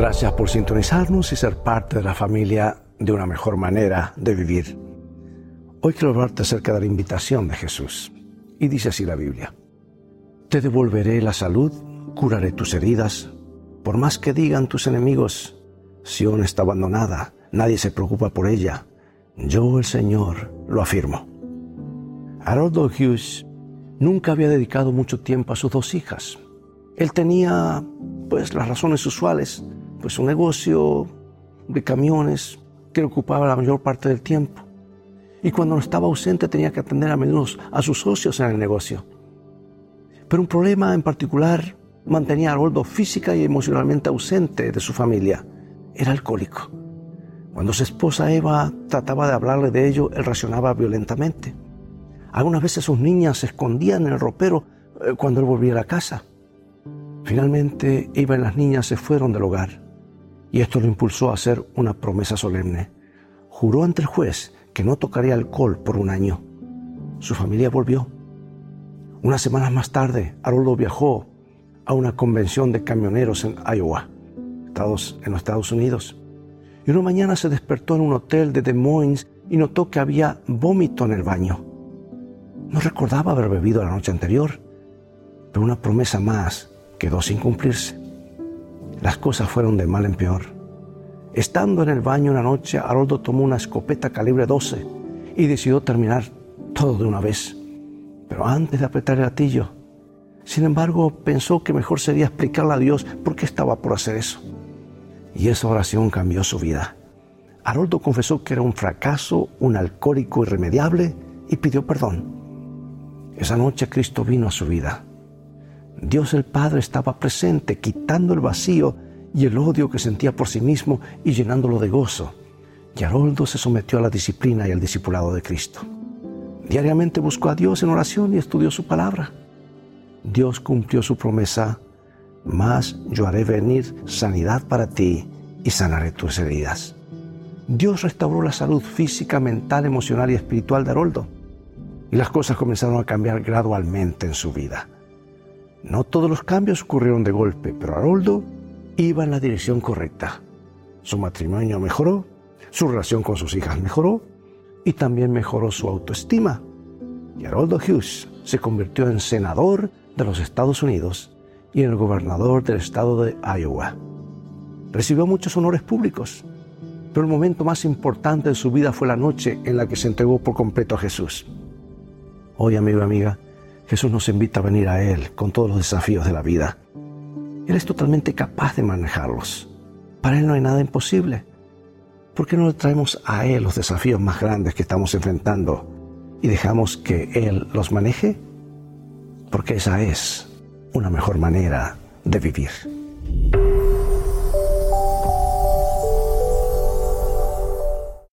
Gracias por sintonizarnos y ser parte de la familia de una mejor manera de vivir. Hoy quiero hablarte acerca de la invitación de Jesús. Y dice así la Biblia. Te devolveré la salud, curaré tus heridas. Por más que digan tus enemigos, Sión está abandonada, nadie se preocupa por ella. Yo, el Señor, lo afirmo. Harold Hughes nunca había dedicado mucho tiempo a sus dos hijas. Él tenía, pues, las razones usuales, pues un negocio de camiones que ocupaba la mayor parte del tiempo. Y cuando estaba ausente tenía que atender a menudo a sus socios en el negocio. Pero un problema en particular mantenía a Haroldo física y emocionalmente ausente de su familia. Era alcohólico. Cuando su esposa Eva trataba de hablarle de ello, él reaccionaba violentamente. Algunas veces sus niñas se escondían en el ropero eh, cuando él volvía a la casa. Finalmente, Eva y las niñas se fueron del hogar y esto lo impulsó a hacer una promesa solemne. Juró ante el juez que no tocaría alcohol por un año. Su familia volvió. Unas semanas más tarde, Haroldo viajó a una convención de camioneros en Iowa, en los Estados Unidos. Y una mañana se despertó en un hotel de Des Moines y notó que había vómito en el baño. No recordaba haber bebido la noche anterior, pero una promesa más quedó sin cumplirse. Las cosas fueron de mal en peor. Estando en el baño una noche, Haroldo tomó una escopeta calibre 12 y decidió terminar todo de una vez. Pero antes de apretar el gatillo, sin embargo, pensó que mejor sería explicarle a Dios por qué estaba por hacer eso. Y esa oración cambió su vida. Haroldo confesó que era un fracaso, un alcohólico irremediable y pidió perdón. Esa noche Cristo vino a su vida. Dios el Padre estaba presente, quitando el vacío y el odio que sentía por sí mismo y llenándolo de gozo. Y Haroldo se sometió a la disciplina y al discipulado de Cristo. Diariamente buscó a Dios en oración y estudió su palabra. Dios cumplió su promesa, mas yo haré venir sanidad para ti y sanaré tus heridas. Dios restauró la salud física, mental, emocional y espiritual de Haroldo. Y las cosas comenzaron a cambiar gradualmente en su vida. No todos los cambios ocurrieron de golpe, pero Haroldo iba en la dirección correcta. Su matrimonio mejoró, su relación con sus hijas mejoró y también mejoró su autoestima. Y Haroldo Hughes se convirtió en senador de los Estados Unidos y en el gobernador del estado de Iowa. Recibió muchos honores públicos, pero el momento más importante de su vida fue la noche en la que se entregó por completo a Jesús. Hoy, amigo y amiga, Jesús nos invita a venir a Él con todos los desafíos de la vida. Él es totalmente capaz de manejarlos. Para Él no hay nada imposible. ¿Por qué no le traemos a Él los desafíos más grandes que estamos enfrentando y dejamos que Él los maneje? Porque esa es una mejor manera de vivir.